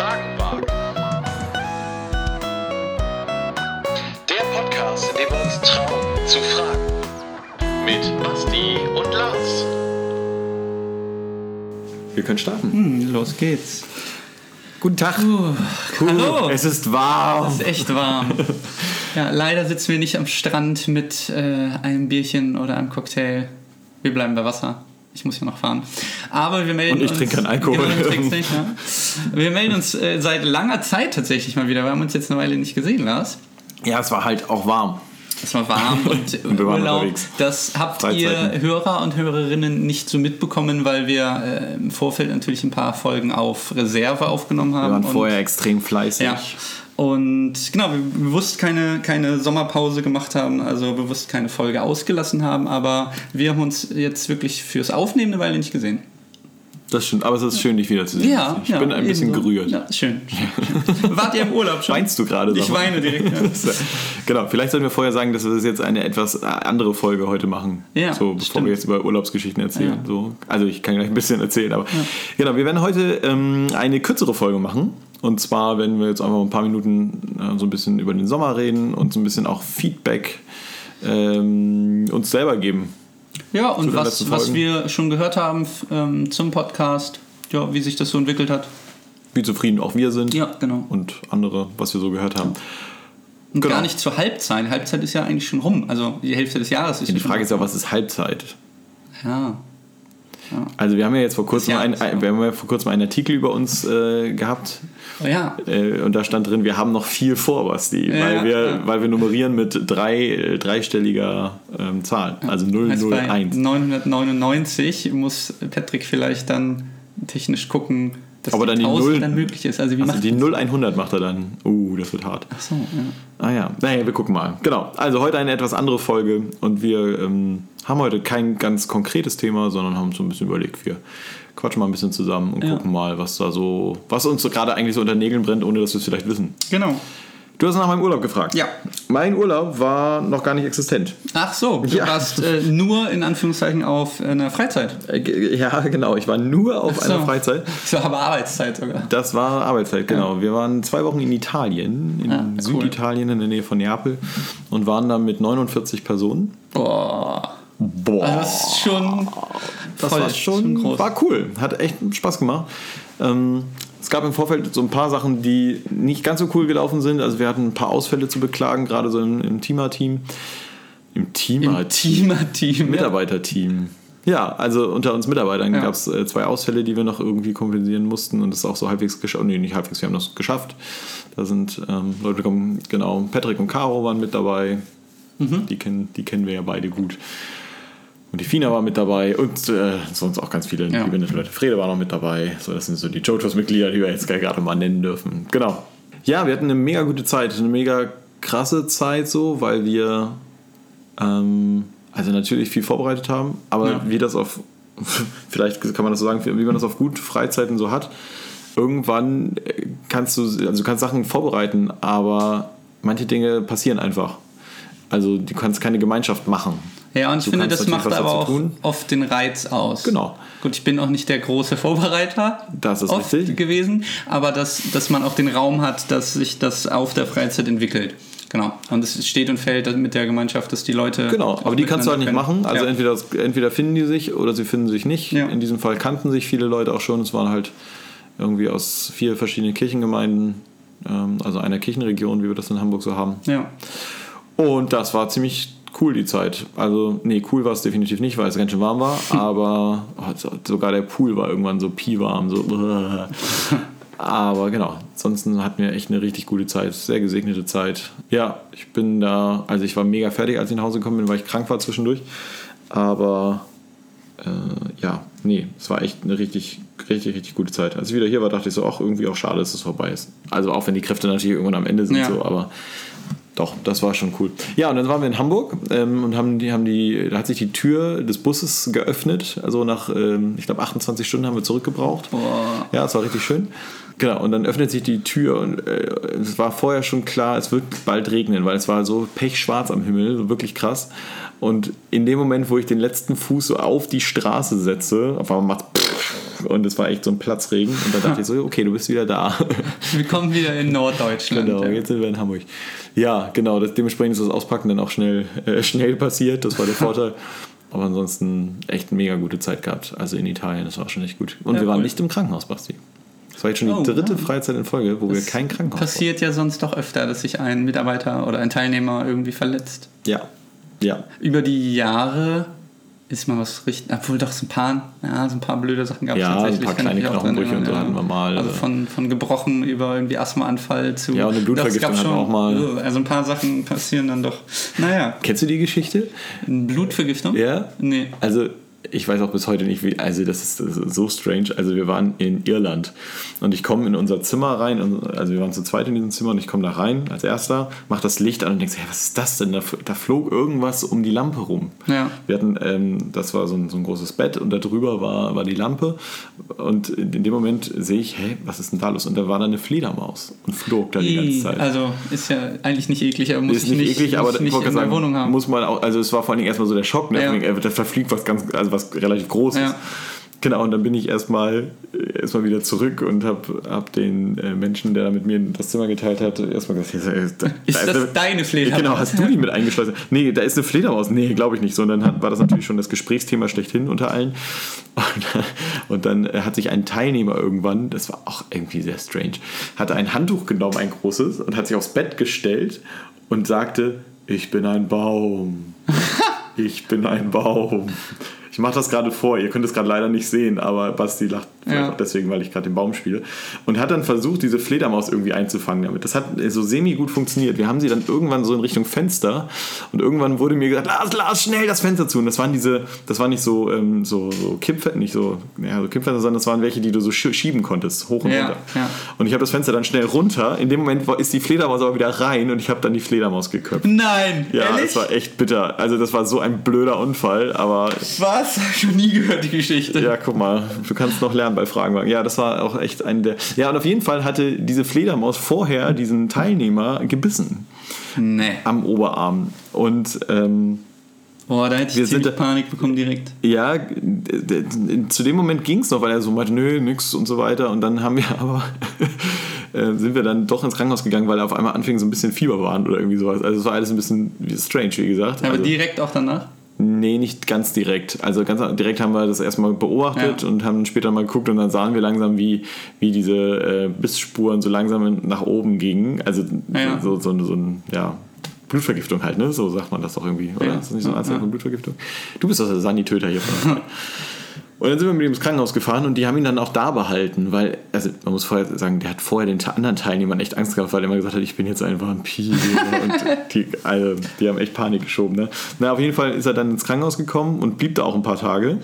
Fragen wagen. Der Podcast, in dem wir uns trauen zu fragen. Mit Basti und Lars. Wir können starten. Hm, los geht's. Guten Tag. Uh, hallo. Es ist warm. Es ist echt warm. ja, leider sitzen wir nicht am Strand mit äh, einem Bierchen oder einem Cocktail. Wir bleiben bei Wasser. Ich muss ja noch fahren. Aber wir melden Und ich uns. trinke keinen Alkohol. Genau, nicht, ja. Wir melden uns äh, seit langer Zeit tatsächlich mal wieder. Wir haben uns jetzt eine Weile nicht gesehen, Lars. Ja, es war halt auch warm. Es war warm und, Und Urlaub. unterwegs. Das habt Freizeiten. ihr Hörer und Hörerinnen nicht so mitbekommen, weil wir äh, im Vorfeld natürlich ein paar Folgen auf Reserve aufgenommen haben. Wir waren vorher extrem fleißig. Ja. Und genau, wir bewusst keine, keine Sommerpause gemacht haben, also bewusst keine Folge ausgelassen haben, aber wir haben uns jetzt wirklich fürs Aufnehmen eine Weile nicht gesehen. Das stimmt, aber es ist schön, dich wiederzusehen. Ja, ich ja, bin ein bisschen ebenso. gerührt. Ja, schön. Wart ihr im Urlaub schon? Weinst du gerade? Ich weine direkt. Ja. genau, vielleicht sollten wir vorher sagen, dass wir das jetzt eine etwas andere Folge heute machen. Ja, so, bevor stimmt. wir jetzt über Urlaubsgeschichten erzählen. So. Also ich kann gleich ein bisschen erzählen, aber genau, wir werden heute ähm, eine kürzere Folge machen. Und zwar werden wir jetzt einfach ein paar Minuten äh, so ein bisschen über den Sommer reden und so ein bisschen auch Feedback ähm, uns selber geben. Ja, und was, was wir schon gehört haben ähm, zum Podcast, ja, wie sich das so entwickelt hat. Wie zufrieden auch wir sind. Ja, genau. Und andere, was wir so gehört haben. Und genau. gar nicht zur Halbzeit. Halbzeit ist ja eigentlich schon rum. Also die Hälfte des Jahres ist Die ja Frage schon ist ja, was ist Halbzeit? Ja. Also wir haben ja jetzt vor kurzem, Ja, ein, ein, wir haben ja vor kurzem einen Artikel über uns äh, gehabt Oh ja. äh, und da stand drin, wir haben noch viel vor, Basti, Ja, weil, wir, ja. weil wir nummerieren mit drei, äh, dreistelliger ähm, Zahl, also Heißt, bei 001. 999 muss Patrick vielleicht dann technisch gucken, dass Aber die dann die 1000 Null- dann möglich ist. Also wie Also macht die das? 0100 macht er dann. Uh, das wird hart. Ach so, ja. Ah ja, naja, wir gucken mal. Genau, also heute eine etwas andere Folge und wir ähm, haben heute kein ganz konkretes Thema, sondern haben uns so ein bisschen überlegt, wir quatschen mal ein bisschen zusammen und Ja. gucken mal, was da so, was uns so gerade eigentlich so unter Nägeln brennt, ohne dass wir es vielleicht wissen. Genau. Du hast nach meinem Urlaub gefragt. Ja. Mein Urlaub war noch gar nicht existent. Ach so, du Ja. warst äh, nur in Anführungszeichen auf einer Freizeit. Äh, Ja, genau. Ich war nur auf so. einer Freizeit. Das war aber Arbeitszeit sogar. Das war Arbeitszeit, genau. Wir waren zwei Wochen in Italien, in Ah, cool. Süditalien in der Nähe von Neapel und waren da mit 49 Personen. Boah. Boah. Das ist schon. Das war schon, groß. war cool. Hat echt Spaß gemacht. Ähm, es gab im Vorfeld so ein paar Sachen, die nicht ganz so cool gelaufen sind. Also wir hatten ein paar Ausfälle zu beklagen, gerade so im, im Teamer-Team. Im Teamer-Team? Im Teamer-Team. Mitarbeiterteam. Ja, also unter uns Mitarbeitern Ja. gab es äh, zwei Ausfälle, die wir noch irgendwie kompensieren mussten und das ist auch so halbwegs geschafft. Nee, nicht halbwegs, wir haben das geschafft. Da sind ähm, Leute gekommen, genau, Patrick und Caro waren mit dabei. Mhm. Die, kennen, die kennen wir ja beide gut. Und die Fina war mit dabei und äh, sonst auch ganz viele Ja. liebe nette Leute. Frede war noch mit dabei. So, das sind so die JoJo's-Mitglieder, die wir jetzt gerade mal nennen dürfen. Genau. Ja, wir hatten eine mega gute Zeit, eine mega krasse Zeit so, weil wir ähm, also natürlich viel vorbereitet haben, aber Ja. wie das auf, vielleicht kann man das so sagen, wie man das auf gut Freizeiten so hat, irgendwann äh, kannst du, also du kannst Sachen vorbereiten, aber manche Dinge passieren einfach. Also du kannst keine Gemeinschaft machen. Ja, und ich Du finde, kannst das macht aber auch oft den Reiz aus. Genau. Gut, ich bin auch nicht der große Vorbereiter Das ist oft richtig. gewesen, aber dass, dass man auch den Raum hat, dass sich das auf der Freizeit entwickelt. Genau. Und es steht und fällt mit der Gemeinschaft, dass die Leute. Genau, aber die kannst du halt nicht miteinander machen. Also können. entweder, entweder finden die sich oder sie finden sich nicht. Ja. In diesem Fall kannten sich viele Leute auch schon. Es waren halt irgendwie aus vier verschiedenen Kirchengemeinden, ähm, also einer Kirchenregion, wie wir das in Hamburg so haben. Ja. Und das war ziemlich cool, die Zeit. Also, nee, cool war es definitiv nicht, weil es ganz schön warm war, aber oh, so- sogar der Pool war irgendwann so piewarm, so. Aber genau, ansonsten hatten wir echt eine richtig gute Zeit, sehr gesegnete Zeit. Ja, ich bin da, also ich war mega fertig, als ich nach Hause gekommen bin, weil ich krank war zwischendurch. Aber äh, ja, nee, es war echt eine richtig, richtig, richtig gute Zeit. Als ich wieder hier war, dachte ich so, auch irgendwie auch schade, dass es vorbei ist. Also auch wenn die Kräfte natürlich irgendwann am Ende sind, Ja. so, aber doch, das war schon cool. Ja, und dann waren wir in Hamburg ähm, und haben die, haben die, da hat sich die Tür des Busses geöffnet. Also nach, ähm, ich glaube, 28 Stunden haben wir zurückgebraucht. Boah. Ja, es war richtig schön. Genau, und dann öffnet sich die Tür und äh, es war vorher schon klar, es wird bald regnen, weil es war so pechschwarz am Himmel, wirklich krass. Und in dem Moment, wo ich den letzten Fuß so auf die Straße setze, auf einmal macht und es war echt so ein Platzregen. Und da dachte ich so, okay, du bist wieder da. Wir kommen wieder in Norddeutschland. Genau, ja. jetzt sind wir in Hamburg. Ja, genau, das, dementsprechend ist das Auspacken dann auch schnell, äh, schnell passiert. Das war der Vorteil. Aber ansonsten echt eine mega gute Zeit gehabt. Also in Italien, das war schon echt gut. Und Ja, wir waren cool. nicht im Krankenhaus, Basti. Das war jetzt schon die Oh, dritte wow. Freizeit in Folge, wo wir kein Krankenhaus Passiert ja sonst doch öfter, dass sich ein Mitarbeiter oder ein Teilnehmer irgendwie verletzt. Ja, ja. Über die Jahre ist mal was richtig, obwohl doch so ein paar, ja, so ein paar blöde Sachen gab es Ja, tatsächlich. ein paar kleine Knochenbrüche und so hatten wir mal. Also von, von gebrochen über irgendwie Asthmaanfall zu. Ja, und eine Blutvergiftung hatten wir auch mal. Also ein paar Sachen passieren dann doch. Naja, Kennst du die Geschichte? Blutvergiftung? Ja? Nee. Also, ich weiß auch bis heute nicht, wie. Also, das ist, das ist so strange. Also, wir waren in Irland und ich komme in unser Zimmer rein. und- Also, wir waren zu zweit in diesem Zimmer und ich komme da rein als erster, mach das Licht an und denke, hey, was ist das denn? Da, da flog irgendwas um die Lampe rum. Ja. Wir hatten, ähm, das war so ein, so ein großes Bett und da drüber war, war die Lampe. Und in dem Moment sehe ich, hey, was ist denn da los? Und da war da eine Fledermaus und flog da die ganze Zeit. Also ist ja eigentlich nicht eklig, aber muss ist ich nicht, eklig, aber muss ich nicht in sagen, Wohnung haben. muss man auch, also es war vor allen Dingen erstmal so der Schock, ne? Ja. Da verfliegt was ganz, also was relativ Großes. Ja. Genau, und dann bin ich erstmal erstmal wieder zurück und habe hab den äh, Menschen, der da mit mir das Zimmer geteilt hat, erstmal gesagt, da, da, Ist da das eine- deine Fledermaus? Genau, hast du die mit eingeschlossen? Nee, da ist eine Fledermaus. Nee, glaube ich nicht. So, und dann hat, war das natürlich schon das Gesprächsthema schlechthin unter allen. Und, und dann äh, hat sich ein Teilnehmer irgendwann, das war auch irgendwie sehr strange, hat ein Handtuch genommen, ein großes, und hat sich aufs Bett gestellt und sagte, ich bin ein Baum. Ich bin ein Baum. Ich mache das gerade vor, ihr könnt es gerade leider nicht sehen, aber Basti lacht vielleicht Ja. auch deswegen, weil ich gerade den Baum spiele. Und hat dann versucht, diese Fledermaus irgendwie einzufangen damit. Das hat so semi gut funktioniert. Wir haben sie dann irgendwann so in Richtung Fenster und irgendwann wurde mir gesagt, Lars, Lars, schnell das Fenster zu. Und das waren diese, das waren nicht so, ähm, so, so Kippfenster, nicht so, ja, so Kippfenster, sondern das waren welche, die du so sch- schieben konntest, hoch und Ja, runter. ja. Und ich habe das Fenster dann schnell runter. In dem Moment ist die Fledermaus aber wieder rein und ich habe dann die Fledermaus geköpft. Nein, Ja, ehrlich? es war echt bitter. Also das war so ein blöder Unfall, aber Was? Hab ich noch nie gehört, die Geschichte. ja, guck mal, du kannst noch lernen bei Fragenwagen. Ja, das war auch echt ein der. Ja, und auf jeden Fall hatte diese Fledermaus vorher diesen Teilnehmer gebissen Nee. am Oberarm. Und ähm, Boah, da hätte ich Wir sind ziemlich da- Panik bekommen direkt. ja, zu dem Moment ging es noch, weil er so meinte, nö, nix und so weiter. Und dann haben wir aber. äh, sind wir dann doch ins Krankenhaus gegangen, weil er auf einmal anfing, so ein bisschen Fieber waren oder irgendwie sowas. Also es war alles ein bisschen strange, wie gesagt. Aber also, direkt auch danach? Nee, nicht ganz direkt. Also ganz direkt haben wir das erstmal beobachtet Ja. und haben später mal geguckt und dann sahen wir langsam, wie, wie diese äh, Bissspuren so langsam nach oben gingen. Also Ja. so, so, so ein, ja, Blutvergiftung halt, ne? So sagt man das doch irgendwie, oder? Ja. Ist das nicht so ein Anzeichen von Blutvergiftung? Du bist doch der Sanitöter hier von der Und dann sind wir mit ihm ins Krankenhaus gefahren und die haben ihn dann auch da behalten, weil, also man muss vorher sagen, der hat vorher den anderen Teilnehmern echt Angst gehabt, weil er immer gesagt hat, ich bin jetzt ein Vampir. und die, also, die haben echt Panik geschoben. Ne? Na, auf jeden Fall ist er dann ins Krankenhaus gekommen und blieb da auch ein paar Tage.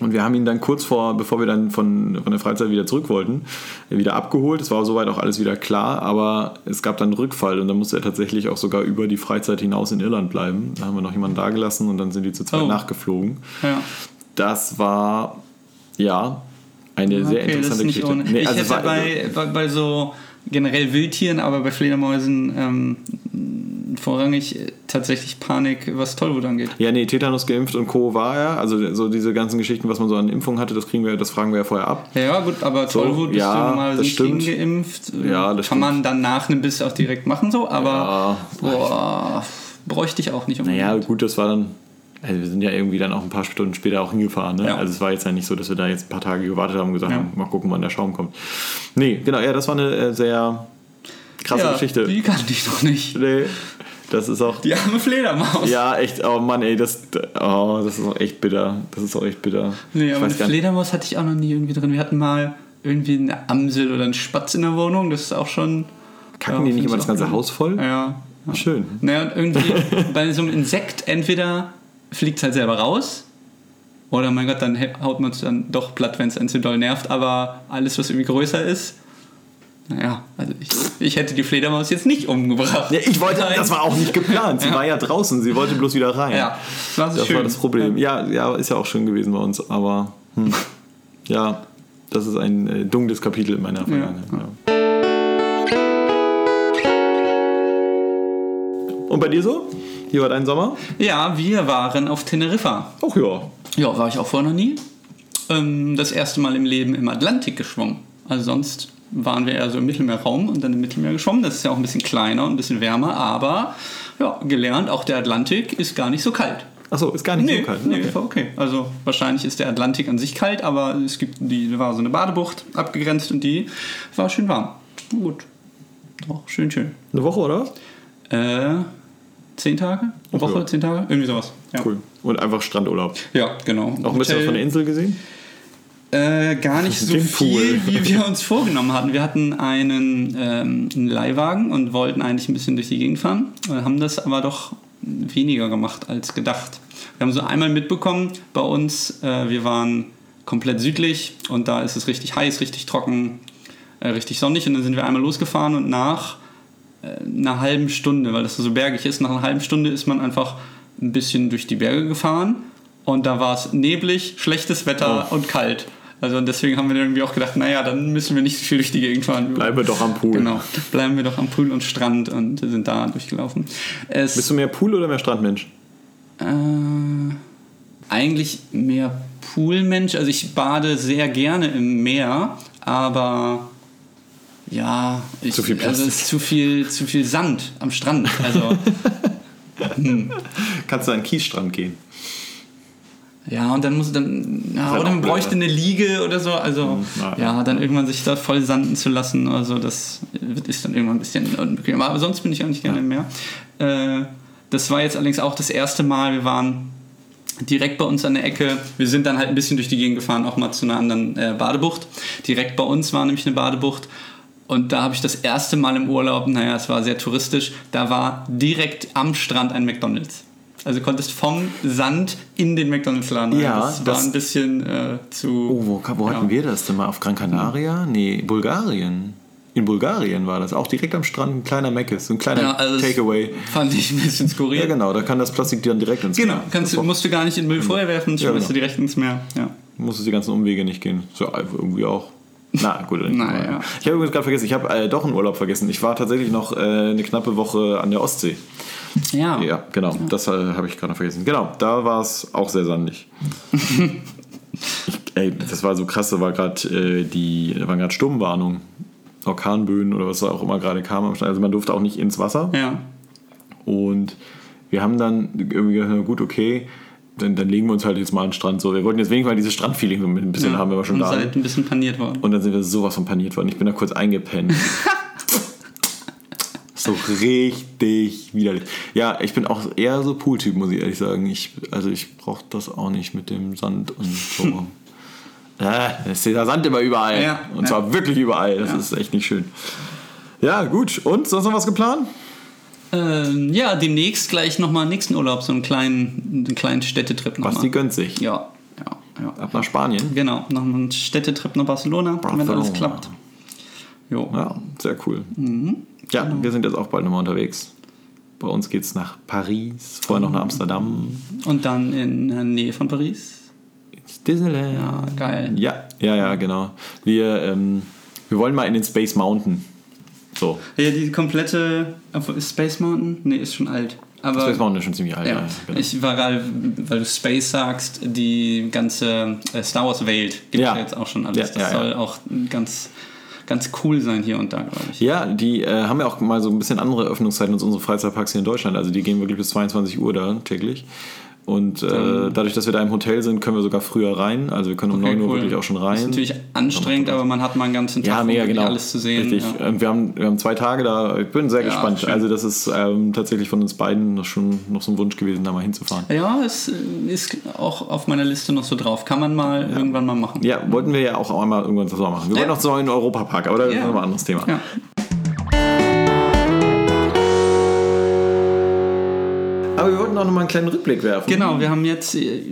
Und wir haben ihn dann kurz vor, bevor wir dann von, von der Freizeit wieder zurück wollten, wieder abgeholt. Es war soweit auch alles wieder klar, aber es gab dann einen Rückfall und dann musste er tatsächlich auch sogar über die Freizeit hinaus in Irland bleiben. Da haben wir noch jemanden da gelassen und dann sind die zu zweit Oh. nachgeflogen. Ja. Das war, ja, eine sehr Okay, ist interessante Geschichte. Nee, ich also hätte bei, bei, bei so generell Wildtieren, aber bei Fledermäusen ähm, vorrangig äh, tatsächlich Panik, was Tollwut angeht. Ja, nee, Tetanus geimpft und Co. war er. Also so diese ganzen Geschichten, was man so an Impfungen hatte, das kriegen wir, das fragen wir ja vorher ab. Ja, gut, aber So, Tollwut bist ja, du normalerweise das nicht stimmt. geimpft. Ja, das Kann stimmt. man dann nach einem Biss auch direkt machen, so, aber Ja. boah, bräuchte ich auch nicht unbedingt. Naja, gut, das war dann. Also wir sind ja irgendwie dann auch ein paar Stunden später auch hingefahren. Ne? Ja. Also es war jetzt ja nicht so, dass wir da jetzt ein paar Tage gewartet haben und gesagt Ja. haben, mal gucken, wann der Schaum kommt. Nee, genau, ja, das war eine äh, sehr krasse ja, Geschichte. Die kannte ich noch nicht. Nee, das ist auch. Die arme Fledermaus. Ja, echt, oh Mann, ey, das, oh, das ist auch echt bitter. Das ist auch echt bitter. Nee, aber eine. Fledermaus hatte ich auch noch nie irgendwie drin. Wir hatten mal irgendwie eine Amsel oder einen Spatz in der Wohnung. Das ist auch schon. Kacken die nicht immer das ganze. Haus voll? Ja. Schön. Naja, und irgendwie bei so einem Insekt entweder fliegt es halt selber raus oder mein Gott, dann haut man es dann doch platt, wenn es einen zu doll nervt. Aber alles, was irgendwie größer ist, naja, also ich, ich hätte die Fledermaus jetzt nicht umgebracht. Ja, ich wollte, Nein. das war auch nicht geplant. Sie Ja. war ja draußen, sie wollte bloß wieder rein. Ja, das, ist Das war das Problem. Ja, ja, ist ja auch schön gewesen bei uns, aber hm. ja, das ist ein äh, dunkles Kapitel in meiner Vergangenheit. Ja. Und bei dir so? Wie war dein Sommer? Ja, wir waren auf Teneriffa. Ach ja. Ja, war ich auch vorher noch nie. ähm, das erste Mal im Leben im Atlantik geschwommen. Also sonst waren wir eher so im Mittelmeerraum und dann im Mittelmeer geschwommen. Das ist ja auch ein bisschen kleiner und ein bisschen wärmer, aber ja, gelernt, auch der Atlantik ist gar nicht so kalt. Achso, ist gar nicht Nee, so kalt. nee, Okay. war okay. Also wahrscheinlich ist der Atlantik an sich kalt, aber es gibt die war so eine Badebucht abgegrenzt und die war schön warm. Gut. Doch, schön, schön. Eine Woche, oder? Äh, zehn Tage? Eine Woche, ja. zehn Tage? Irgendwie sowas. Ja, Cool. Und einfach Strandurlaub. ja genau. Auch ein bisschen was von der Insel gesehen? Äh, gar nicht so viel, wie wir uns vorgenommen hatten. Wir hatten einen, ähm, einen Leihwagen und wollten eigentlich ein bisschen durch die Gegend fahren, äh, haben das aber doch weniger gemacht als gedacht. Wir haben so einmal mitbekommen bei uns, äh, wir waren komplett südlich und da ist es richtig heiß, richtig trocken, äh, richtig sonnig und dann sind wir einmal losgefahren und nach einer halben Stunde, weil das so bergig ist, nach einer halben Stunde ist man einfach ein bisschen durch die Berge gefahren und da war es neblig, schlechtes Wetter Oh. und kalt. Also deswegen haben wir irgendwie auch gedacht, naja, dann müssen wir nicht so viel durch die Gegend fahren. Bleiben wir doch am Pool. Genau, bleiben wir doch am Pool und Strand und sind da durchgelaufen. Es, Bist du mehr Pool oder mehr Strandmensch? äh, eigentlich mehr Poolmensch. Also ich bade sehr gerne im Meer, aber ja, ich, Zu viel also Plastik. es ist zu viel, zu viel Sand am Strand. Also Kannst du an den Kiesstrand gehen? ja, und dann muss dann ja, halt oder man auch bräuchte ne? eine Liege oder so. Also na, ja, dann irgendwann sich da voll sanden zu lassen. Also das ist dann irgendwann ein bisschen unbequem. Aber sonst bin ich eigentlich gerne im Meer. Äh, das war jetzt allerdings auch das erste Mal. Wir waren direkt bei uns an der Ecke. Wir sind dann halt ein bisschen durch die Gegend gefahren, auch mal zu einer anderen äh, Badebucht. Direkt bei uns war nämlich eine Badebucht. Und da habe ich das erste Mal im Urlaub, naja, es war sehr touristisch, da war direkt am Strand ein McDonalds. Also du konntest vom Sand in den McDonalds-Laden rein. Ja, das, war das- ein bisschen äh, zu... Oh, wo, wo hatten Ja. wir das denn mal? Auf Gran Canaria? Nee, Bulgarien. In Bulgarien war das. Auch direkt am Strand ein kleiner Meckes, so ein kleiner Ja, also Takeaway. Fand ich ein bisschen skurril. Ja, genau, da kann das Plastik dann direkt ins Genau, Meer. kannst du, musst du gar nicht in den Müll vorher werfen, Ja, schmeißt du genau. direkt ins Meer. Ja. Muss es die ganzen Umwege nicht gehen. So irgendwie auch. Na gut, dann Na, ja. ich habe übrigens gerade vergessen, ich habe äh, doch einen Urlaub vergessen. Ich war tatsächlich noch äh, eine knappe Woche an der Ostsee. Ja. Ja, genau, das äh, habe ich gerade vergessen. Genau, da war es auch sehr sandig. ich, ey, das war so krass, da war gerade äh, die, da waren gerade Sturmwarnungen, Orkanböen oder was auch immer gerade kam. Also man durfte auch nicht ins Wasser. Ja. Und wir haben dann irgendwie gesagt, gut, okay, dann, dann legen wir uns halt jetzt mal an den Strand. So, wir wollten jetzt wenigstens mal dieses Strandfeeling so ein bisschen haben, wir aber schon und da. seid ein bisschen paniert worden. Und dann sind wir sowas von paniert worden. Ich bin da kurz eingepennt. so richtig widerlich. Ja, ich bin auch eher so Pooltyp, muss ich ehrlich sagen. Ich, also ich brauche das auch nicht mit dem Sand und so. ja, es ist der Sand immer überall. Ja, und ja. zwar wirklich überall. Das Ja. ist echt nicht schön. Ja, gut. Und sonst noch was geplant? Ähm, ja, demnächst gleich nochmal nächsten Urlaub, so einen kleinen, einen kleinen Städtetrip nochmal. Basti gönnt sich. Ja, ja, ja. Ab nach Spanien. Genau, noch einen Städtetrip nach Barcelona, wenn Barcelona. alles klappt. Jo. Ja, sehr cool. Mhm. Ja, Genau. wir sind jetzt auch bald nochmal unterwegs. Bei uns geht es nach Paris, vorher noch nach Amsterdam, Und dann in der Nähe von Paris. ins Disneyland. Ja, geil. Ja, ja, ja, genau. Wir, ähm, wir wollen mal in den Space Mountain. So, Ja, die komplette. Space Mountain? Nee, ist schon alt. Aber Space Mountain ist schon ziemlich alt. Ja, Ja, genau. ich war gerade, weil du Space sagst, die ganze äh, Star Wars Welt gibt Ja. ja jetzt auch schon alles. Ja, das soll auch ganz, ganz cool sein hier und da, glaube ich. ja, die äh, haben ja auch mal so ein bisschen andere Öffnungszeiten als unsere Freizeitparks hier in Deutschland. Also die gehen wirklich bis 22 Uhr da täglich. Und äh, dadurch, dass wir da im Hotel sind, können wir sogar früher rein. Also wir können um Okay, 9 Uhr cool. wirklich auch schon rein. Ist natürlich anstrengend, aber man hat mal einen ganzen Tag, Ja, um mega wirklich genau. alles zu sehen. Richtig. Ja. Und wir haben, wir haben zwei Tage da. Ich bin sehr Ja, gespannt. schön. Also das ist ähm, tatsächlich von uns beiden noch schon noch so ein Wunsch gewesen, da mal hinzufahren. Ja, es äh, ist auch auf meiner Liste noch so drauf. Kann man mal irgendwann mal machen. Ja, wollten wir ja auch einmal irgendwann zusammen machen. Wir Ja. wollten noch zusammen in den Europapark, aber das Ja. ist nochmal ein anderes Thema. Aber wir wollten auch nochmal einen kleinen Rückblick werfen. Genau, wir haben jetzt äh,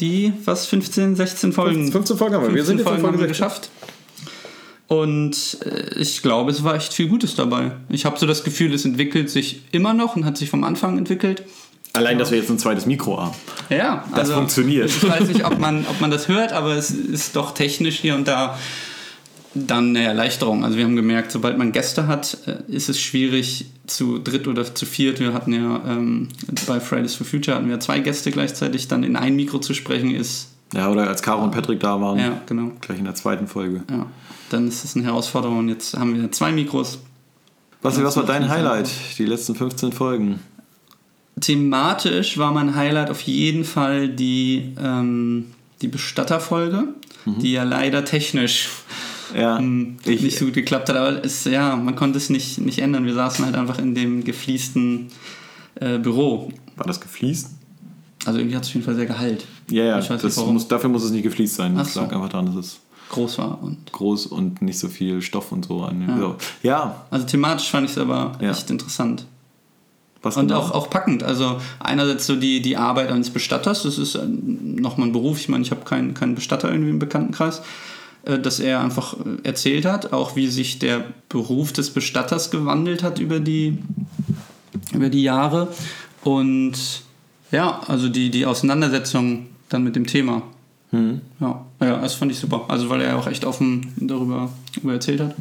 die, was, 15, 16 Folgen. 15 Folgen haben wir. Wir sind jetzt Folgen Folge haben wir 16. geschafft. Und äh, ich glaube, es war echt viel Gutes dabei. Ich habe so das Gefühl, es entwickelt sich immer noch und hat sich vom Anfang entwickelt. Allein, dass wir jetzt ein zweites Mikro haben. Ja, Das funktioniert. Ich weiß nicht, ob man, ob man das hört, aber es ist doch technisch hier und da dann eine Erleichterung. Also wir haben gemerkt, sobald man Gäste hat, äh, ist es schwierig zu dritt oder zu viert. Wir hatten ja ähm, bei Fridays for Future hatten wir zwei Gäste gleichzeitig, dann in ein Mikro zu sprechen ist Ja, oder als Caro und Patrick da waren, Ja, genau. gleich in der zweiten Folge. Ja. Dann ist es eine Herausforderung. Und Jetzt haben wir zwei Mikros. Basti, was war dein Highlight? Die letzten 15 Folgen. Thematisch war mein Highlight auf jeden Fall die, ähm, die Bestatterfolge, die ja leider technisch Ja, ähm, ich, nicht so gut geklappt hat. Aber es, ja, man konnte es nicht, nicht ändern. Wir saßen halt einfach in dem gefliesten äh, Büro. war das gefliest? Also irgendwie hat es auf jeden Fall sehr gehalt. Ja, ja, Ich weiß nicht, das muss, dafür muss es nicht gefliest sein. Das so. lag einfach daran, dass es Groß war. Und groß und nicht so viel Stoff und so an. Ja. Ja, ja also thematisch fand ich es aber Ja. echt interessant. was Und genau? auch, auch packend. Also einerseits so die, die Arbeit eines Bestatters, das ist nochmal ein Beruf. Ich meine, ich habe keinen, keinen Bestatter irgendwie im Bekanntenkreis, äh, dass er einfach äh, erzählt hat, auch wie sich der Beruf des Bestatters gewandelt hat über die, über die Jahre. Und ja, also die, die Auseinandersetzung dann mit dem Thema. Hm. Ja, ja, das fand ich super. Also weil er auch echt offen darüber, darüber erzählt hat.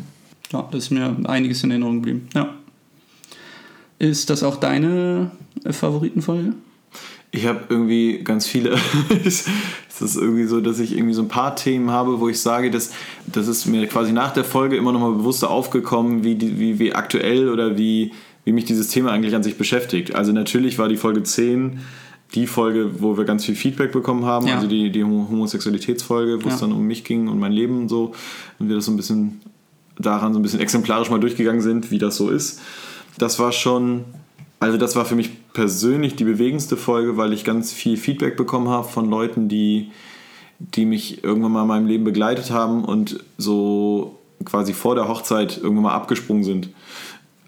Ja, das ist mir einiges in Erinnerung geblieben. Ja. Ist das auch deine äh, Favoritenfolge? Ich habe irgendwie ganz viele. es ist irgendwie so, dass ich irgendwie so ein paar Themen habe, wo ich sage, dass das ist mir quasi nach der Folge immer noch mal bewusster aufgekommen, wie, die, wie, wie aktuell oder wie, wie mich dieses Thema eigentlich an sich beschäftigt. Also natürlich war die Folge 10 die Folge, wo wir ganz viel Feedback bekommen haben, Ja. also die, die Homo- Homosexualitätsfolge, wo es Ja. dann um mich ging und mein Leben und so. Und wir das so ein bisschen daran so ein bisschen exemplarisch mal durchgegangen sind, wie das so ist. Das war schon, also das war für mich persönlich die bewegendste Folge, weil ich ganz viel Feedback bekommen habe von Leuten, die, die mich irgendwann mal in meinem Leben begleitet haben und so quasi vor der Hochzeit irgendwann mal abgesprungen sind.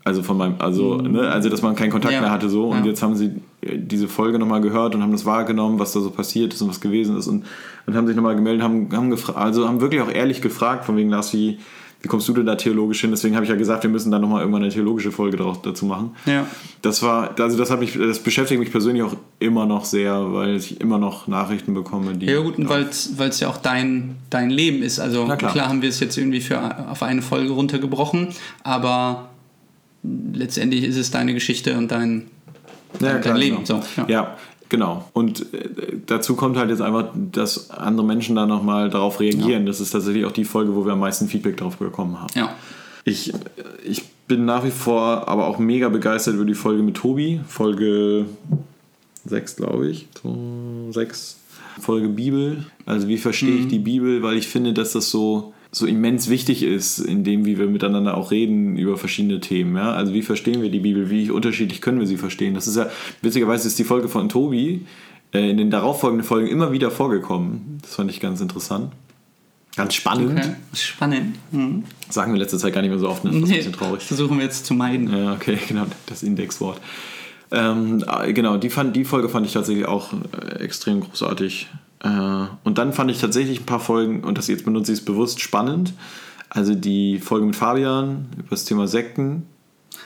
Also von meinem, also, ne, also dass man keinen Kontakt Ja. mehr hatte so und Ja. jetzt haben sie äh, diese Folge nochmal gehört und haben das wahrgenommen, was da so passiert ist und was gewesen ist und, und haben sich nochmal gemeldet, haben, haben gefragt, also haben wirklich auch ehrlich gefragt, von wegen Lars, wie, wie kommst du denn da theologisch hin? Deswegen habe ich ja gesagt, wir müssen da nochmal irgendwann eine theologische Folge drauf, dazu machen. Ja. Das war, also das hat mich, das beschäftigt mich persönlich auch immer noch sehr, weil ich immer noch Nachrichten bekomme, die. Ja gut, und weil es ja auch dein, dein Leben ist. Also klar. klar. haben wir es jetzt irgendwie für, auf eine Folge runtergebrochen, aber letztendlich ist es deine Geschichte und dein, Ja, dein klar, Leben. Genau. So, ja. ja. Genau. Und äh, dazu kommt halt jetzt einfach, dass andere Menschen da nochmal darauf reagieren. Das ist tatsächlich auch die Folge, wo wir am meisten Feedback drauf bekommen haben. ja. Ich, ich bin nach wie vor aber auch mega begeistert über die Folge mit Tobi. Folge 6, glaube ich. 6. Folge Bibel. Also wie verstehe ich die Bibel, weil ich finde, dass das so, so immens wichtig ist, in dem, wie wir miteinander auch reden über verschiedene Themen. Ja? Also wie verstehen wir die Bibel, wie unterschiedlich können wir sie verstehen. Das ist ja, witzigerweise ist die Folge von Tobi äh, in den darauffolgenden Folgen immer wieder vorgekommen. Das fand ich ganz interessant. Ganz spannend. Okay. Spannend. Mhm. Sagen wir letzte Zeit gar nicht mehr so oft, ne? das ist ein Nee, bisschen traurig. versuchen wir jetzt zu meiden. Ja, okay, genau, das Indexwort. Ähm, ah, genau, die, fand, die Folge fand ich tatsächlich auch äh, extrem großartig. Äh, und dann fand ich tatsächlich ein paar Folgen, und das jetzt benutze ich es bewusst, spannend. Also die Folge mit Fabian über das Thema Sekten,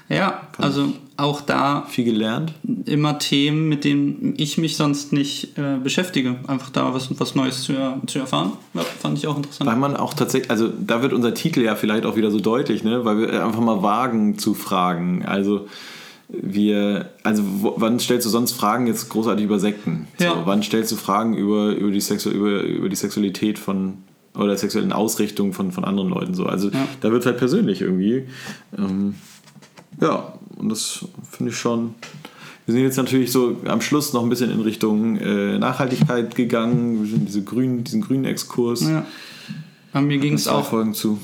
Ja, also auch da viel gelernt. immer Themen, mit denen ich mich sonst nicht äh, beschäftige. Einfach da was, was Neues zu, zu erfahren. Ja, fand ich auch interessant. Weil man auch tatsächlich, also da wird unser Titel ja vielleicht auch wieder so deutlich, ne? weil wir einfach mal wagen zu fragen. Also wir, also wann stellst du sonst Fragen jetzt großartig über Sekten? Ja. So, wann stellst du Fragen über, über, die Sexu über, über die Sexualität von oder sexuellen Ausrichtungen von, von anderen Leuten so? Also Ja. da wird es halt persönlich irgendwie. Ähm, ja, und das finde ich schon. Wir sind jetzt natürlich so am Schluss noch ein bisschen in Richtung äh, Nachhaltigkeit gegangen. Wir sind diese grünen, diesen grünen Exkurs. Ja. Aber mir ging es auch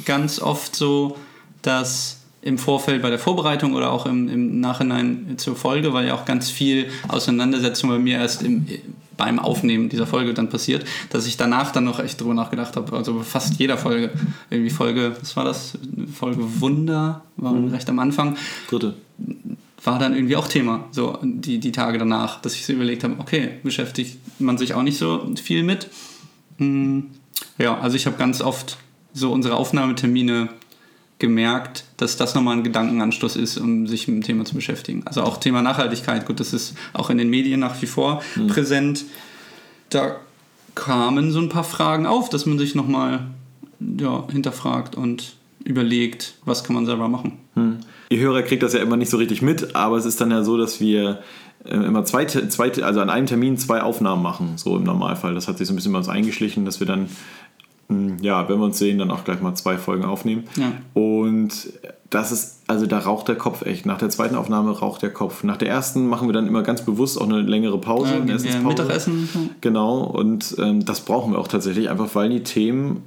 ganz oft so, dass im Vorfeld bei der Vorbereitung oder auch im, im Nachhinein zur Folge, weil ja auch ganz viel Auseinandersetzung bei mir erst im, beim Aufnehmen dieser Folge dann passiert, dass ich danach dann noch echt drüber nachgedacht habe. Also bei fast jeder Folge. Irgendwie Folge, was war das? Folge Wunder, war recht am Anfang Dritte. war dann irgendwie auch Thema, so die, die Tage danach, dass ich so überlegt habe, okay, beschäftigt man sich auch nicht so viel mit. Hm, Ja, also ich habe ganz oft so unsere Aufnahmetermine gemerkt, dass das nochmal ein Gedankenanstoß ist, um sich mit dem Thema zu beschäftigen. Also auch Thema Nachhaltigkeit, gut, das ist auch in den Medien nach wie vor präsent. Da kamen so ein paar Fragen auf, dass man sich nochmal ja, hinterfragt und überlegt, was kann man selber machen. Hm. ihr Hörer kriegt das ja immer nicht so richtig mit, aber es ist dann ja so, dass wir äh, immer zwei, zwei, also an einem Termin zwei Aufnahmen machen, so im Normalfall. Das hat sich so ein bisschen bei uns eingeschlichen, dass wir dann, ja, wenn wir uns sehen, dann auch gleich mal zwei Folgen aufnehmen. Ja. Und das ist, also da raucht der Kopf echt. Nach der zweiten Aufnahme raucht der Kopf. Nach der ersten machen wir dann immer ganz bewusst auch eine längere Pause, Ja, eine. Mittagessen. Genau, und ähm, das brauchen wir auch tatsächlich, einfach weil die Themen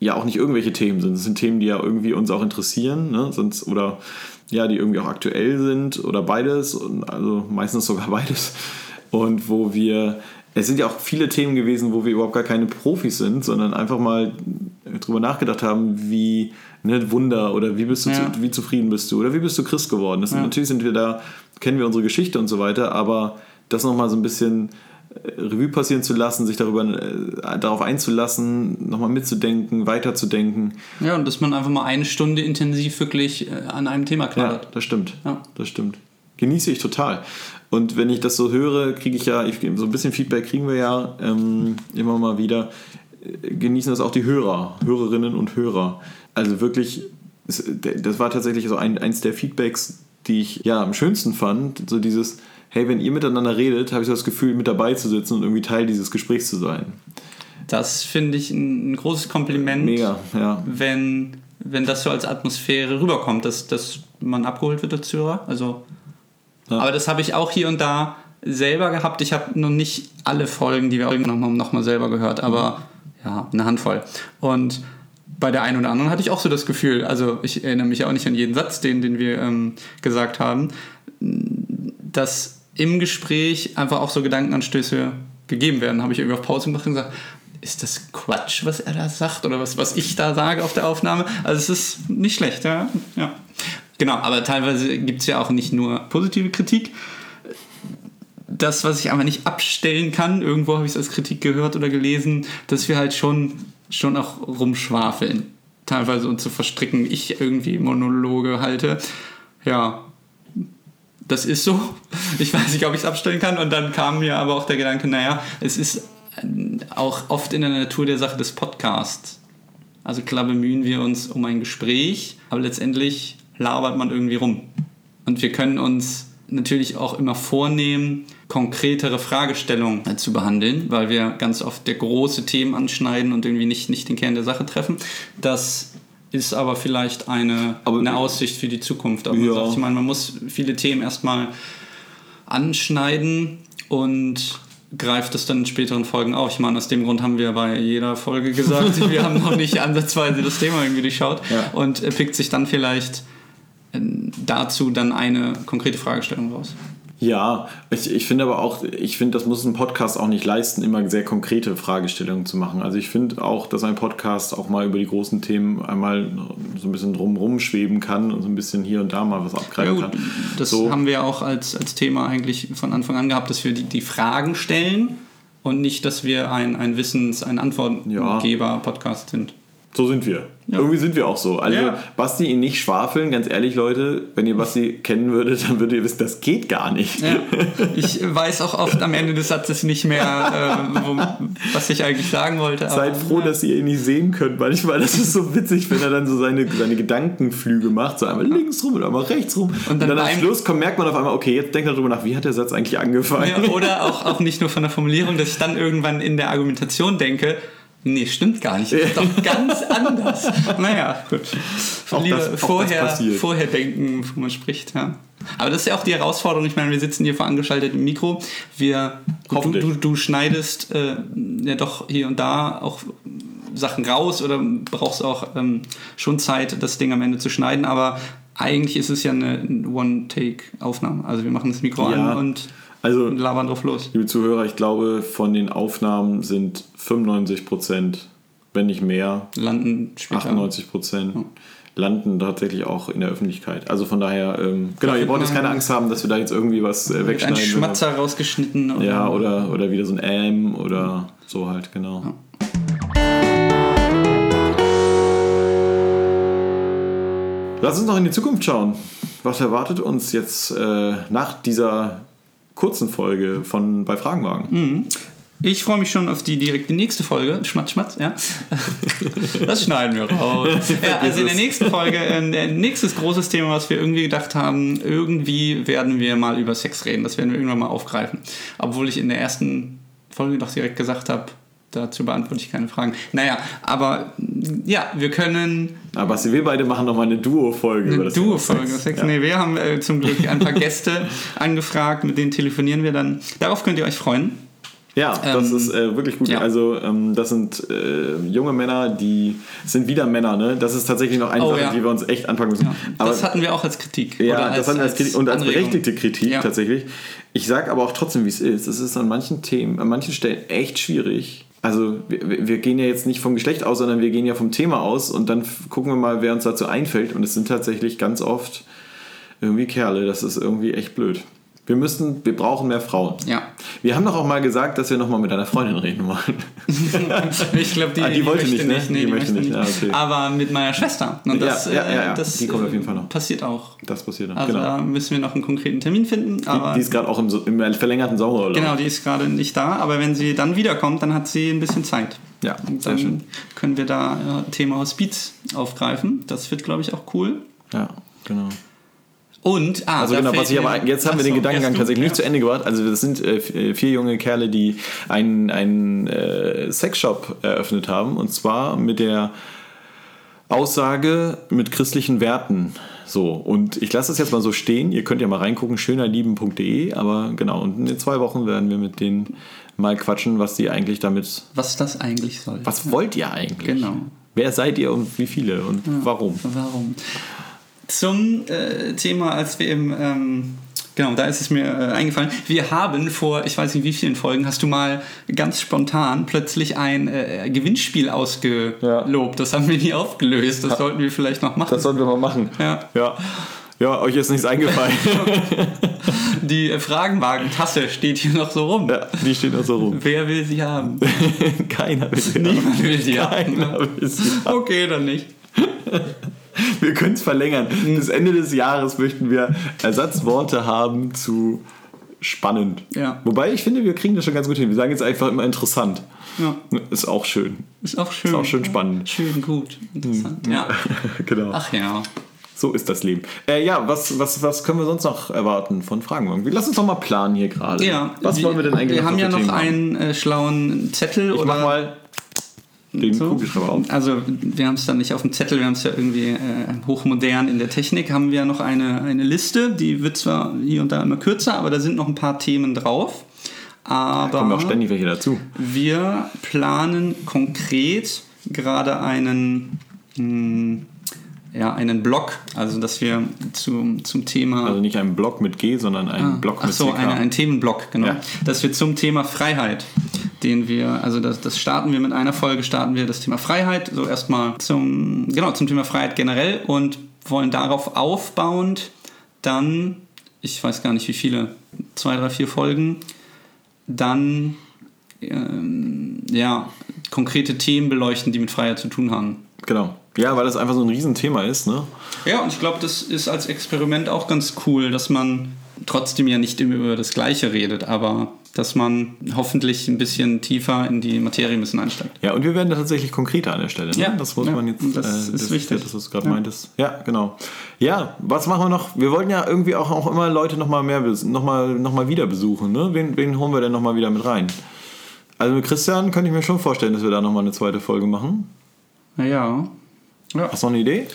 ja auch nicht irgendwelche Themen sind. Es sind Themen, die ja irgendwie uns auch interessieren, ne? Sonst, oder ja, die irgendwie auch aktuell sind oder beides, also meistens sogar beides. Und wo wir, es sind ja auch viele Themen gewesen, wo wir überhaupt gar keine Profis sind, sondern einfach mal drüber nachgedacht haben, wie ne, Wunder oder wie bist du, Ja. zu, wie zufrieden bist du oder wie bist du Christ geworden. Das sind, Ja. Natürlich sind wir da, kennen wir unsere Geschichte und so weiter, aber das nochmal so ein bisschen äh, Revue passieren zu lassen, sich darüber äh, darauf einzulassen, nochmal mitzudenken, weiterzudenken. Ja, und dass man einfach mal eine Stunde intensiv wirklich äh, an einem Thema Ja, knabbert. das stimmt. Ja. Das stimmt. Genieße ich total. Und wenn ich das so höre, kriege ich ja, ich, so ein bisschen Feedback kriegen wir ja ähm, immer mal wieder. Äh, Genießen das auch die Hörer, Hörerinnen und Hörer. Also wirklich, das war tatsächlich so ein, eins der Feedbacks, die ich ja am schönsten fand. So dieses, hey, wenn ihr miteinander redet, habe ich so das Gefühl, mit dabei zu sitzen und irgendwie Teil dieses Gesprächs zu sein. Das finde ich ein, ein großes Kompliment. Mega, ja. wenn, wenn das so als Atmosphäre rüberkommt, dass, dass man abgeholt wird als Hörer. Also, Ja. Aber das habe ich auch hier und da selber gehabt. Ich habe noch nicht alle Folgen, die wir aufgenommen haben, nochmal selber gehört, aber ja, eine Handvoll. Und bei der einen oder anderen hatte ich auch so das Gefühl, also ich erinnere mich auch nicht an jeden Satz, den, den wir ähm, gesagt haben, dass im Gespräch einfach auch so Gedankenanstöße gegeben werden. Habe ich irgendwie auf Pause gemacht und gesagt, ist das Quatsch, was er da sagt oder was, was ich da sage auf der Aufnahme? Also es ist nicht schlecht, ja. ja. Genau, aber teilweise gibt es ja auch nicht nur positive Kritik. Das, was ich aber nicht abstellen kann, irgendwo habe ich es als Kritik gehört oder gelesen, dass wir halt schon, schon auch rumschwafeln. Teilweise uns zu verstricken, ich irgendwie Monologe halte. Ja, das ist so. Ich weiß nicht, ob ich es abstellen kann. Und dann kam mir aber auch der Gedanke, naja, es ist auch oft in der Natur der Sache des Podcasts. Also klar bemühen wir uns um ein Gespräch, aber letztendlich labert man irgendwie rum. Und wir können uns natürlich auch immer vornehmen, konkretere Fragestellungen zu behandeln, weil wir ganz oft der große Themen anschneiden und irgendwie nicht, nicht den Kern der Sache treffen. Das ist aber vielleicht eine, Aber- eine Aussicht für die Zukunft. Aber man Ja. sagt, ich meine, man muss viele Themen erstmal anschneiden und greift es dann in späteren Folgen auf. Ich meine, aus dem Grund haben wir bei jeder Folge gesagt, wir haben noch nicht ansatzweise das Thema irgendwie durchschaut Ja. und pickt sich dann vielleicht dazu dann eine konkrete Fragestellung raus. Ja, ich, ich finde aber auch, ich finde, das muss ein Podcast auch nicht leisten, immer sehr konkrete Fragestellungen zu machen. Also ich finde auch, dass ein Podcast auch mal über die großen Themen einmal so ein bisschen drumrum schweben kann und so ein bisschen hier und da mal was Ja abgreifen gut, kann. das So. haben wir auch als, als Thema eigentlich von Anfang an gehabt, dass wir die, die Fragen stellen und nicht, dass wir ein, ein Wissens-, ein Antwortgeber-Podcast sind. So sind wir. Ja. Irgendwie sind wir auch so. Also Ja. Basti ihn nicht schwafeln, ganz ehrlich, Leute, wenn ihr Basti kennen würdet, dann würdet ihr wissen, das geht gar nicht. Ja. Ich weiß auch oft am Ende des Satzes nicht mehr, äh, wo, was ich eigentlich sagen wollte. aber- Seid froh, dass ihr ihn nicht sehen könnt. Manchmal, das ist so witzig, wenn er dann so seine, seine Gedankenflüge macht, so einmal links rum und einmal rechts rum. Und dann, dann am Schluss kommt, merkt man auf einmal, okay, jetzt denkt er darüber nach, wie hat der Satz eigentlich angefangen? Oder auch, auch nicht nur von der Formulierung, dass ich dann irgendwann in der Argumentation denke, nee, stimmt gar nicht, das ist doch ganz anders. Naja, gut. Auch Lieber das- vorher, vorher denken, bevor man spricht, ja. Aber das ist ja auch die Herausforderung. Ich meine, wir sitzen hier verangeschaltet im Mikro. Wir, du, Hoffentlich. du, du schneidest äh, ja doch hier und da auch Sachen raus oder brauchst auch ähm, schon Zeit, das Ding am Ende zu schneiden. Aber eigentlich ist es ja eine One-Take-Aufnahme. Also wir machen das Mikro Ja. an und Also, labern drauf los. liebe Zuhörer, ich glaube, von den Aufnahmen sind 95 Prozent, wenn nicht mehr, landen später. 98 Prozent, landen tatsächlich auch in der Öffentlichkeit. Also von daher, ähm, genau, ihr braucht jetzt keine Angst haben, dass wir da jetzt irgendwie was äh, Wird ein wegschneiden. Schmatzer rausgeschnitten. Oder Ja, oder, oder wieder so ein Ähm oder so halt, genau. Lass uns noch in die Zukunft schauen. Was erwartet uns jetzt äh, nach dieser kurzen Folge von bei Fragenwagen? Ich freue mich schon auf die direkt die nächste Folge. Schmatz, schmatz, ja. Das schneiden wir raus. Ja, also in der nächsten Folge, ein nächstes großes Thema, was wir irgendwie gedacht haben, irgendwie werden wir mal über Sex reden. Das werden wir irgendwann mal aufgreifen. Obwohl ich in der ersten Folge doch direkt gesagt habe, dazu beantworte ich keine Fragen. Naja, aber ja, wir können. Aber was wir beide machen nochmal eine Duo-Folge. Eine Duo-Folge. Ja. Nee, wir haben äh, zum Glück ein paar Gäste angefragt, mit denen telefonieren wir dann. Darauf könnt ihr euch freuen. Ja, das ähm, ist äh, wirklich gut. Ja. Also ähm, das sind äh, junge Männer, die sind wieder Männer. Ne? Das ist tatsächlich noch eine oh, Sache, ja. die wir uns echt anpacken müssen. Ja. Aber, das hatten wir auch als Kritik. Ja, als, das hatten wir als Kritik und als berechtigte Kritik tatsächlich. Ich sage aber auch trotzdem, wie es ist. Es ist an manchen Themen, an manchen Stellen echt schwierig. Also wir, wir, gehen ja jetzt nicht vom Geschlecht aus, sondern wir gehen ja vom Thema aus und dann gucken wir mal, wer uns dazu einfällt. Und es sind tatsächlich ganz oft irgendwie Kerle. Das ist irgendwie echt blöd. Wir müssen, wir brauchen mehr Frauen. Ja. Wir haben doch auch mal gesagt, dass wir nochmal mit einer Freundin reden wollen. ich glaube, die, ah, die, die, wollte nicht, ne? nicht. Nee, die, die möchte nicht. nicht. Ah, okay. Aber mit meiner Schwester. Und das, ja, ja, ja, ja. Das, die kommt auf jeden Fall noch. Passiert auch. Das passiert dann. Also genau. da müssen wir noch einen konkreten Termin finden. Aber die, die ist gerade auch im, im verlängerten Sommerurlaub. Genau, die ist gerade nicht da. Aber wenn sie dann wiederkommt, dann hat sie ein bisschen Zeit. Ja, Und sehr dann schön. können wir da äh, Thema Hospiz aufgreifen. Das wird, glaube ich, auch cool. Ja, genau. Und, ah, also genau, was ich aber jetzt haben wir den Gedankengang tatsächlich nicht Ja. zu Ende gebracht. Also das sind äh, vier junge Kerle, die einen, einen äh, Sexshop eröffnet haben und zwar mit der Aussage mit christlichen Werten. So, und ich lasse das jetzt mal so stehen. Ihr könnt ja mal reingucken, schönerlieben.de, aber genau, und in zwei Wochen werden wir mit denen mal quatschen, was die eigentlich damit. Was das eigentlich soll. Was wollt ihr eigentlich? Genau. Wer seid ihr und wie viele und warum? Warum? Zum äh, Thema, als wir im. Ähm, genau, da ist es mir äh, eingefallen. Wir haben vor, ich weiß nicht wie vielen Folgen, hast du mal ganz spontan plötzlich ein äh, Gewinnspiel ausgelobt. Das haben wir nie aufgelöst. Das sollten wir vielleicht noch machen. Das sollten wir mal machen. Ja. Ja. Ja, euch ist nichts eingefallen. Die äh, Fragenwagen-Tasse steht hier noch so rum. ja, die steht da so rum. Wer will sie haben? Keiner will sie Niemand will sie Keiner haben. will sie haben. Okay, dann nicht. Wir können es verlängern. Bis Ende des Jahres möchten wir Ersatzworte haben zu spannend. Ja. Wobei ich finde, wir kriegen das schon ganz gut hin. Wir sagen jetzt einfach immer interessant. Ja. Ist auch schön. Ist auch schön. Ist auch schön spannend. Schön, gut, interessant. Ja. genau. Ach ja. So ist das Leben. Äh, ja, was, was, was können wir sonst noch erwarten von Fragen? irgendwie? Lass uns doch mal planen hier gerade. Ja, Was wollen wir denn eigentlich Wir haben ja noch Themen einen äh, schlauen Zettel Ich oder mach mal den so. Kugelschreiber auf. Also wir haben es dann nicht auf dem Zettel, wir haben es ja irgendwie äh, hochmodern in der Technik, haben wir noch eine, eine Liste, die wird zwar hier und da immer kürzer, aber da sind noch ein paar Themen drauf. Aber Kommen auch ständig welche dazu. wir planen konkret gerade einen, mh, ja, einen Blog, also dass wir zum, zum Thema... Also nicht einen Block mit G, sondern einen Block Ach mit so, CK. eine, ein Themenblock, genau. Ja. Dass wir zum Thema Freiheit, den wir, also das, das starten wir mit einer Folge, starten wir das Thema Freiheit, so erstmal zum, genau, zum Thema Freiheit generell und wollen darauf aufbauend dann, ich weiß gar nicht wie viele, zwei, drei, vier Folgen, dann ähm, ja, konkrete Themen beleuchten, die mit Freiheit zu tun haben. Genau. Ja, weil das einfach so ein Riesenthema ist, ne? Ja, und ich glaube, das ist als Experiment auch ganz cool, dass man trotzdem ja nicht immer über das Gleiche redet, aber dass man hoffentlich ein bisschen tiefer in die Materie ein bisschen einsteigt. Ja, und wir werden da tatsächlich konkreter an der Stelle. Ne? Ja, das muss ja, man jetzt. das ist wichtig. Das, was du gerade Ja. meintest. Ja, genau. Ja, was machen wir noch? Wir wollten ja irgendwie auch, auch immer Leute nochmal mehr, bes- noch mal, noch mal wieder besuchen. Ne? Wen, wen holen wir denn nochmal wieder mit rein? Also mit Christian könnte ich mir schon vorstellen, dass wir da nochmal eine zweite Folge machen. Naja. Ja. Hast du noch eine Idee?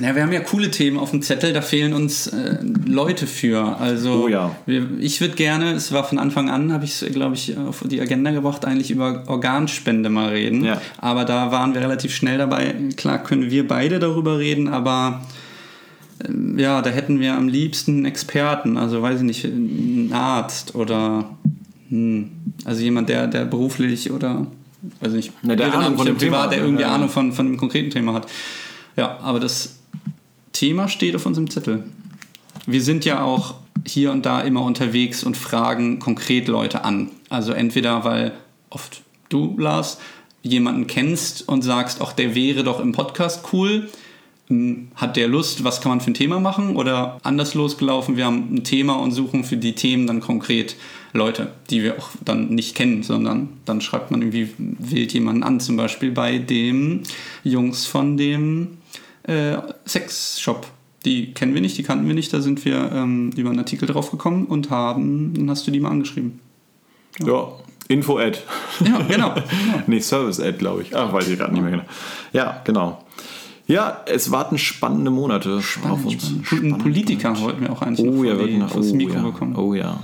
Ja, wir haben ja coole Themen auf dem Zettel, da fehlen uns äh, Leute für. Also Oh ja. wir, ich würde gerne, es war von Anfang an, habe ich es, glaube ich, auf die Agenda gebracht, eigentlich über Organspende mal reden. Ja. Aber da waren wir relativ schnell dabei. Klar können wir beide darüber reden, aber ähm, ja, da hätten wir am liebsten einen Experten, also weiß ich nicht, einen Arzt oder hm, also jemand, der, der beruflich oder weiß ich nicht, Na, der Ahnung von dem privat, Thema der irgendwie ja. Ahnung von, von einem konkreten Thema hat. Ja, aber das Thema steht auf unserem Zettel. Wir sind ja auch hier und da immer unterwegs und fragen konkret Leute an. Also entweder, weil oft du, Lars, jemanden kennst und sagst, ach, der wäre doch im Podcast cool. Hm, Hat der Lust, was kann man für ein Thema machen? Oder anders losgelaufen, wir haben ein Thema und suchen für die Themen dann konkret Leute, die wir auch dann nicht kennen, sondern dann schreibt man irgendwie, wählt jemanden an, zum Beispiel bei den Jungs von dem äh, Sexshop. Die kennen wir nicht, die kannten wir nicht, da sind wir ähm, über einen Artikel drauf gekommen und haben, dann hast du die mal angeschrieben. Ja, Info-Ad. Ja, genau. nee, Service-Ad, glaube ich. Ach, weiß ich gerade nicht mehr genau. Ja, genau. Ja, es warten spannende Monate auf uns. Einen Politiker wollten wir auch eigentlich Oh noch ja, nach, vors oh, Mikro ja. bekommen. oh ja.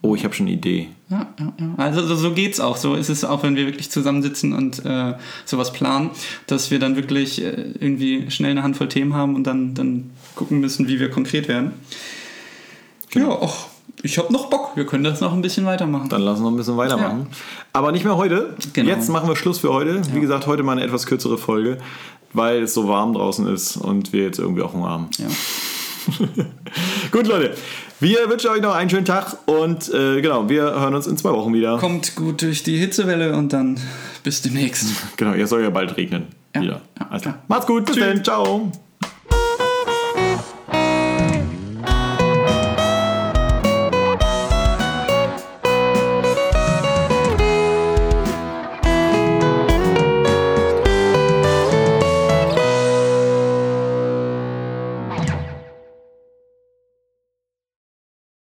Oh, ich habe schon eine Idee. Ja, ja, ja. Also so, so geht's auch. So ist es auch, wenn wir wirklich zusammensitzen und äh, sowas planen, dass wir dann wirklich äh, irgendwie schnell eine Handvoll Themen haben und dann, dann gucken müssen, wie wir konkret werden. Genau. Ja, ach, ich habe noch Bock. Wir können das noch ein bisschen weitermachen. Dann lassen wir ein bisschen weitermachen. Aber nicht mehr heute. Genau. Jetzt machen wir Schluss für heute. Wie gesagt, heute mal eine etwas kürzere Folge, weil es so warm draußen ist und wir jetzt irgendwie auch Hunger haben. Ja. Gut, Leute. Wir wünschen euch noch einen schönen Tag und äh, genau, wir hören uns in zwei Wochen wieder. Kommt gut durch die Hitzewelle und dann bis demnächst. Genau, ihr soll ja bald regnen. Ja, Wieder. ja, Alles klar. klar. Macht's gut, bis Tschüss. dann. Ciao.